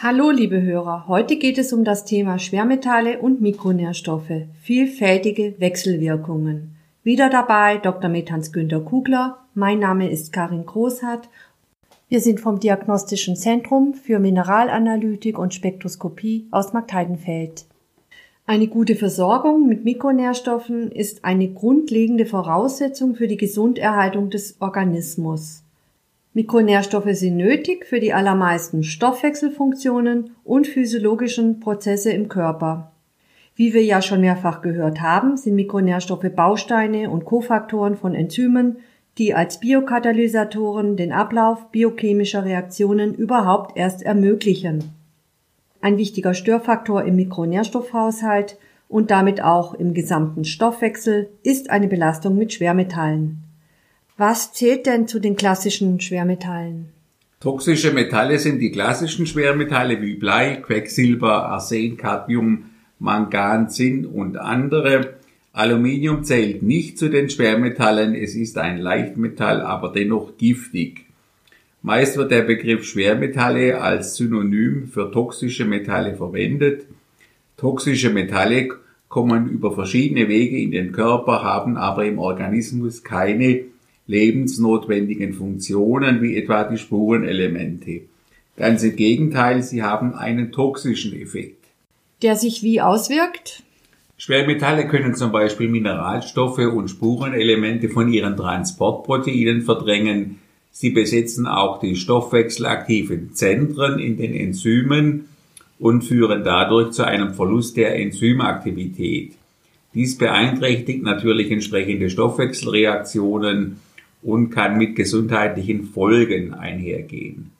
Hallo, liebe Hörer. Heute geht es um das Thema Schwermetalle und Mikronährstoffe, vielfältige Wechselwirkungen. Wieder dabei Dr. Methans Günter Kugler. Mein Name ist Karin Großhardt. Wir sind vom Diagnostischen Zentrum für Mineralanalytik und Spektroskopie aus Marktheidenfeld. Eine gute Versorgung mit Mikronährstoffen ist eine grundlegende Voraussetzung für die Gesunderhaltung des Organismus. Mikronährstoffe sind nötig für die allermeisten Stoffwechselfunktionen und physiologischen Prozesse im Körper. Wie wir ja schon mehrfach gehört haben, sind Mikronährstoffe Bausteine und Kofaktoren von Enzymen, die als Biokatalysatoren den Ablauf biochemischer Reaktionen überhaupt erst ermöglichen. Ein wichtiger Störfaktor im Mikronährstoffhaushalt und damit auch im gesamten Stoffwechsel ist eine Belastung mit Schwermetallen. Was zählt denn zu den klassischen Schwermetallen? Toxische Metalle sind die klassischen Schwermetalle wie Blei, Quecksilber, Arsen, Cadmium, Mangan, Zinn und andere. Aluminium zählt nicht zu den Schwermetallen, es ist ein Leichtmetall, aber dennoch giftig. Meist wird der Begriff Schwermetalle als Synonym für toxische Metalle verwendet. Toxische Metalle kommen über verschiedene Wege in den Körper, haben aber im Organismus keine lebensnotwendigen Funktionen wie etwa die Spurenelemente. Ganz im Gegenteil, sie haben einen toxischen Effekt. Der sich wie auswirkt? Schwermetalle können zum Beispiel Mineralstoffe und Spurenelemente von ihren Transportproteinen verdrängen. Sie besetzen auch die stoffwechselaktiven Zentren in den Enzymen und führen dadurch zu einem Verlust der Enzymaktivität. Dies beeinträchtigt natürlich entsprechende Stoffwechselreaktionen und kann mit gesundheitlichen Folgen einhergehen.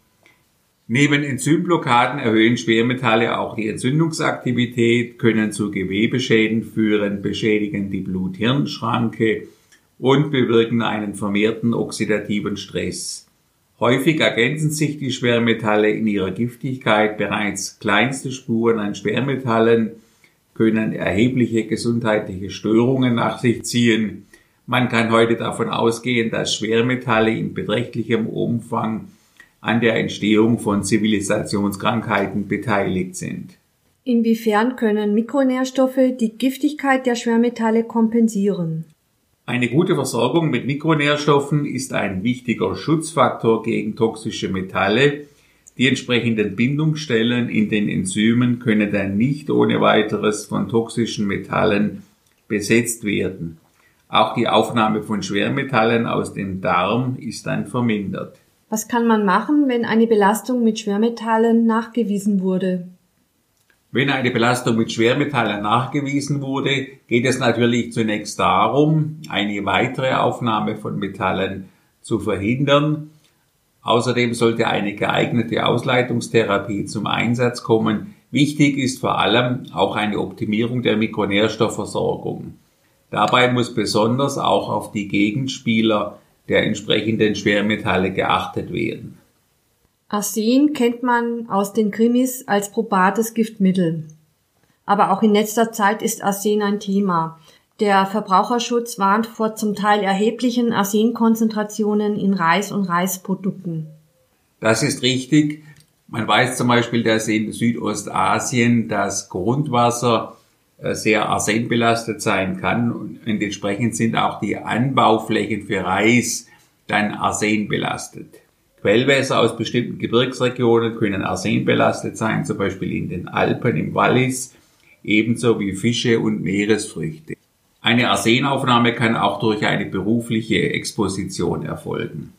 Neben Enzymblockaden erhöhen Schwermetalle auch die Entzündungsaktivität, können zu Gewebeschäden führen, beschädigen die Blut-Hirn-Schranke und bewirken einen vermehrten oxidativen Stress. Häufig ergänzen sich die Schwermetalle in ihrer Giftigkeit. Bereits kleinste Spuren an Schwermetallen können erhebliche gesundheitliche Störungen nach sich ziehen. Man kann heute davon ausgehen, dass Schwermetalle in beträchtlichem Umfang an der Entstehung von Zivilisationskrankheiten beteiligt sind. Inwiefern können Mikronährstoffe die Giftigkeit der Schwermetalle kompensieren? Eine gute Versorgung mit Mikronährstoffen ist ein wichtiger Schutzfaktor gegen toxische Metalle. Die entsprechenden Bindungsstellen in den Enzymen können dann nicht ohne weiteres von toxischen Metallen besetzt werden. Auch die Aufnahme von Schwermetallen aus dem Darm ist dann vermindert. Was kann man machen, wenn eine Belastung mit Schwermetallen nachgewiesen wurde? Wenn eine Belastung mit Schwermetallen nachgewiesen wurde, geht es natürlich zunächst darum, eine weitere Aufnahme von Metallen zu verhindern. Außerdem sollte eine geeignete Ausleitungstherapie zum Einsatz kommen. Wichtig ist vor allem auch eine Optimierung der Mikronährstoffversorgung. Dabei muss besonders auch auf die Gegenspieler der entsprechenden Schwermetalle geachtet werden. Arsen kennt man aus den Krimis als probates Giftmittel. Aber auch in letzter Zeit ist Arsen ein Thema. Der Verbraucherschutz warnt vor zum Teil erheblichen Arsenkonzentrationen in Reis und Reisprodukten. Das ist richtig. Man weiß zum Beispiel, dass in Südostasien das Grundwasser sehr arsenbelastet sein kann und entsprechend sind auch die Anbauflächen für Reis dann arsenbelastet. Quellwässer aus bestimmten Gebirgsregionen können arsenbelastet sein, zum Beispiel in den Alpen, im Wallis, ebenso wie Fische und Meeresfrüchte. Eine Arsenaufnahme kann auch durch eine berufliche Exposition erfolgen.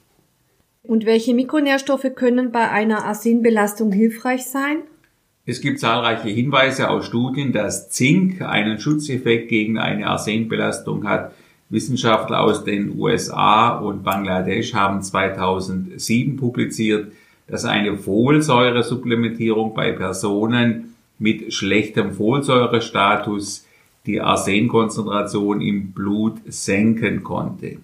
Und welche Mikronährstoffe können bei einer Arsenbelastung hilfreich sein? Es gibt zahlreiche Hinweise aus Studien, dass Zink einen Schutzeffekt gegen eine Arsenbelastung hat. Wissenschaftler aus den USA und Bangladesch haben 2007 publiziert, dass eine Folsäuresupplementierung bei Personen mit schlechtem Folsäurestatus die Arsenkonzentration im Blut senken konnte.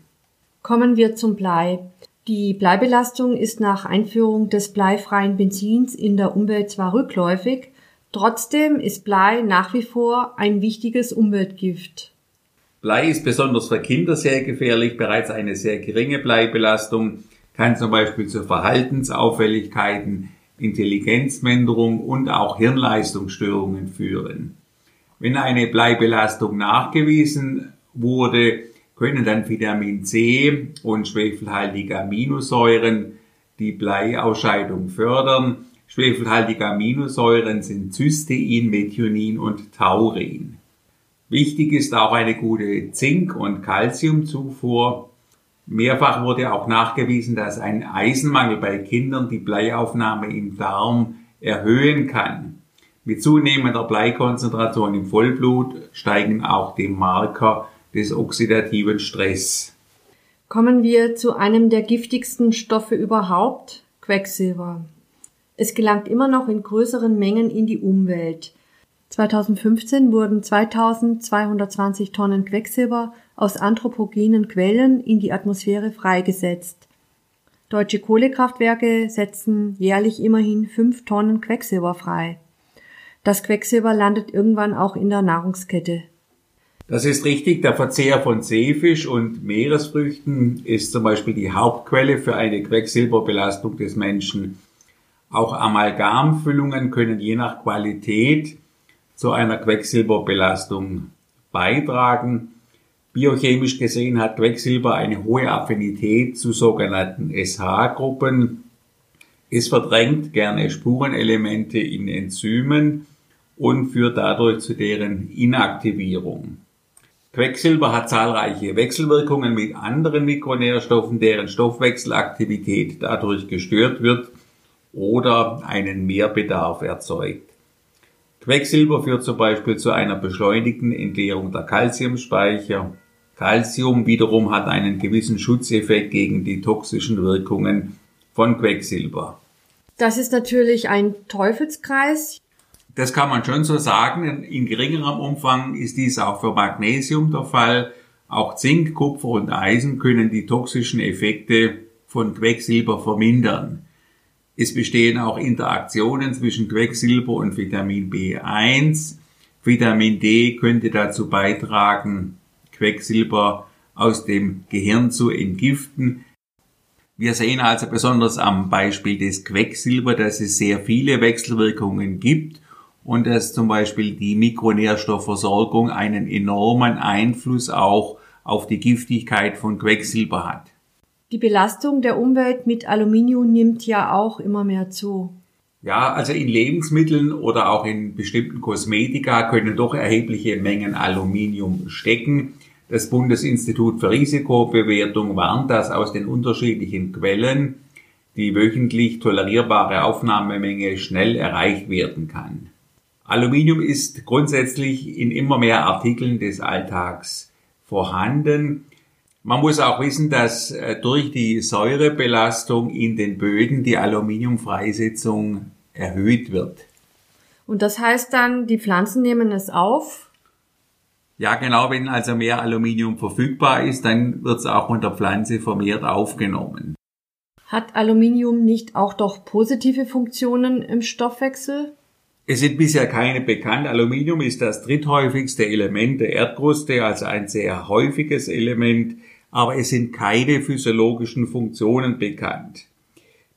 Kommen wir zum Blei. Die Bleibelastung ist nach Einführung des bleifreien Benzins in der Umwelt zwar rückläufig, trotzdem ist Blei nach wie vor ein wichtiges Umweltgift. Blei ist besonders für Kinder sehr gefährlich. Bereits eine sehr geringe Bleibelastung kann zum Beispiel zu Verhaltensauffälligkeiten Intelligenzminderung und auch Hirnleistungsstörungen führen. Wenn eine Bleibelastung nachgewiesen wurde, können dann Vitamin C und schwefelhaltige Aminosäuren die Bleiausscheidung fördern. Schwefelhaltige Aminosäuren sind Cystein, Methionin und Taurin. Wichtig ist auch eine gute Zink- und Calciumzufuhr. Mehrfach wurde auch nachgewiesen, dass ein Eisenmangel bei Kindern die Bleiaufnahme im Darm erhöhen kann. Mit zunehmender Bleikonzentration im Vollblut steigen auch die Marker des oxidativen Stress. Kommen wir zu einem der giftigsten Stoffe überhaupt, Quecksilber. Es gelangt immer noch in größeren Mengen in die Umwelt. 2015 wurden 2220 Tonnen Quecksilber aus anthropogenen Quellen in die Atmosphäre freigesetzt. Deutsche Kohlekraftwerke setzen jährlich immerhin 5 Tonnen Quecksilber frei. Das Quecksilber landet irgendwann auch in der Nahrungskette. Das ist richtig. Der Verzehr von Seefisch und Meeresfrüchten ist zum Beispiel die Hauptquelle für eine Quecksilberbelastung des Menschen. Auch Amalgamfüllungen können je nach Qualität zu einer Quecksilberbelastung beitragen. Biochemisch gesehen hat Quecksilber eine hohe Affinität zu sogenannten SH-Gruppen. Es verdrängt gerne Spurenelemente in Enzymen und führt dadurch zu deren Inaktivierung. Quecksilber hat zahlreiche Wechselwirkungen mit anderen Mikronährstoffen, deren Stoffwechselaktivität dadurch gestört wird oder einen Mehrbedarf erzeugt. Quecksilber führt zum Beispiel zu einer beschleunigten Entleerung der Calciumspeicher. Calcium wiederum hat einen gewissen Schutzeffekt gegen die toxischen Wirkungen von Quecksilber. Das ist natürlich ein Teufelskreis. Das kann man schon so sagen. In geringerem Umfang ist dies auch für Magnesium der Fall. Auch Zink, Kupfer und Eisen können die toxischen Effekte von Quecksilber vermindern. Es bestehen auch Interaktionen zwischen Quecksilber und Vitamin B1. Vitamin D könnte dazu beitragen, Quecksilber aus dem Gehirn zu entgiften. Wir sehen also besonders am Beispiel des Quecksilber, dass es sehr viele Wechselwirkungen gibt und dass zum Beispiel die Mikronährstoffversorgung einen enormen Einfluss auch auf die Giftigkeit von Quecksilber hat. Die Belastung der Umwelt mit Aluminium nimmt ja auch immer mehr zu. Ja, also in Lebensmitteln oder auch in bestimmten Kosmetika können doch erhebliche Mengen Aluminium stecken. Das Bundesinstitut für Risikobewertung warnt, dass aus den unterschiedlichen Quellen die wöchentlich tolerierbare Aufnahmemenge schnell erreicht werden kann. Aluminium ist grundsätzlich in immer mehr Artikeln des Alltags vorhanden. Man muss auch wissen, dass äh, durch die Säurebelastung in den Böden die Aluminiumfreisetzung erhöht wird. Und das heißt dann, die Pflanzen nehmen es auf? Ja, genau, wenn also mehr Aluminium verfügbar ist, dann wird es auch von der Pflanze vermehrt aufgenommen. Hat Aluminium nicht auch doch positive Funktionen im Stoffwechsel? Es sind bisher keine bekannt. Aluminium ist das dritthäufigste Element der Erdkruste, also ein sehr häufiges Element aber es sind keine physiologischen Funktionen bekannt.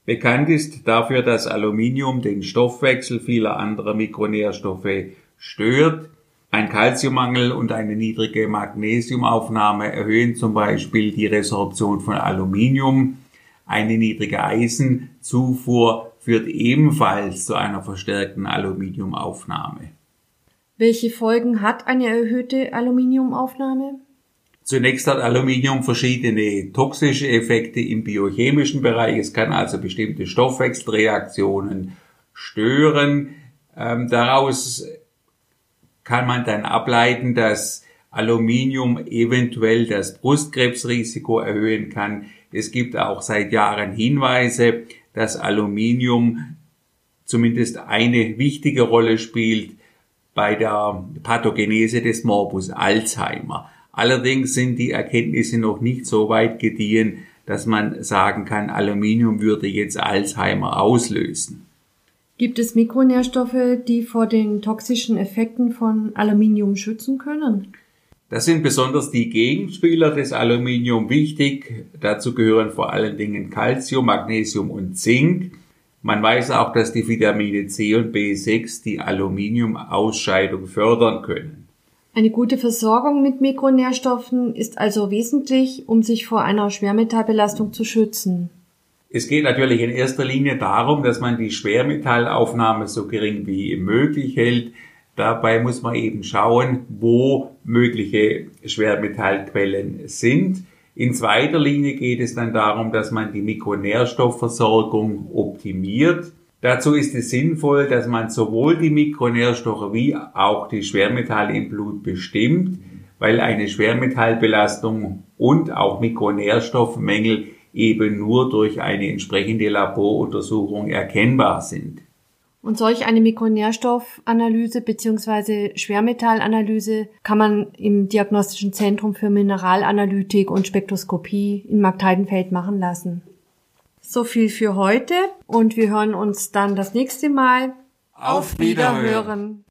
Bekannt ist dafür, dass Aluminium den Stoffwechsel vieler anderer Mikronährstoffe stört. Ein Kalziummangel und eine niedrige Magnesiumaufnahme erhöhen zum Beispiel die Resorption von Aluminium. Eine niedrige Eisenzufuhr führt ebenfalls zu einer verstärkten Aluminiumaufnahme. Welche Folgen hat eine erhöhte Aluminiumaufnahme? Zunächst hat Aluminium verschiedene toxische Effekte im biochemischen Bereich. Es kann also bestimmte Stoffwechselreaktionen stören. Ähm, daraus kann man dann ableiten, dass Aluminium eventuell das Brustkrebsrisiko erhöhen kann. Es gibt auch seit Jahren Hinweise, dass Aluminium zumindest eine wichtige Rolle spielt bei der Pathogenese des Morbus Alzheimer. Allerdings sind die Erkenntnisse noch nicht so weit gediehen, dass man sagen kann, Aluminium würde jetzt Alzheimer auslösen. Gibt es Mikronährstoffe, die vor den toxischen Effekten von Aluminium schützen können? Das sind besonders die Gegenspieler des Aluminium wichtig. Dazu gehören vor allen Dingen Calcium, Magnesium und Zink. Man weiß auch, dass die Vitamine C und B6 die Aluminiumausscheidung fördern können. Eine gute Versorgung mit Mikronährstoffen ist also wesentlich, um sich vor einer Schwermetallbelastung zu schützen. Es geht natürlich in erster Linie darum, dass man die Schwermetallaufnahme so gering wie möglich hält. Dabei muss man eben schauen, wo mögliche Schwermetallquellen sind. In zweiter Linie geht es dann darum, dass man die Mikronährstoffversorgung optimiert. Dazu ist es sinnvoll, dass man sowohl die Mikronährstoffe wie auch die Schwermetalle im Blut bestimmt, weil eine Schwermetallbelastung und auch Mikronährstoffmängel eben nur durch eine entsprechende Laboruntersuchung erkennbar sind. Und solch eine Mikronährstoffanalyse bzw. Schwermetallanalyse kann man im Diagnostischen Zentrum für Mineralanalytik und Spektroskopie in Marktheidenfeld machen lassen. So viel für heute und wir hören uns dann das nächste Mal. Auf Wiederhören!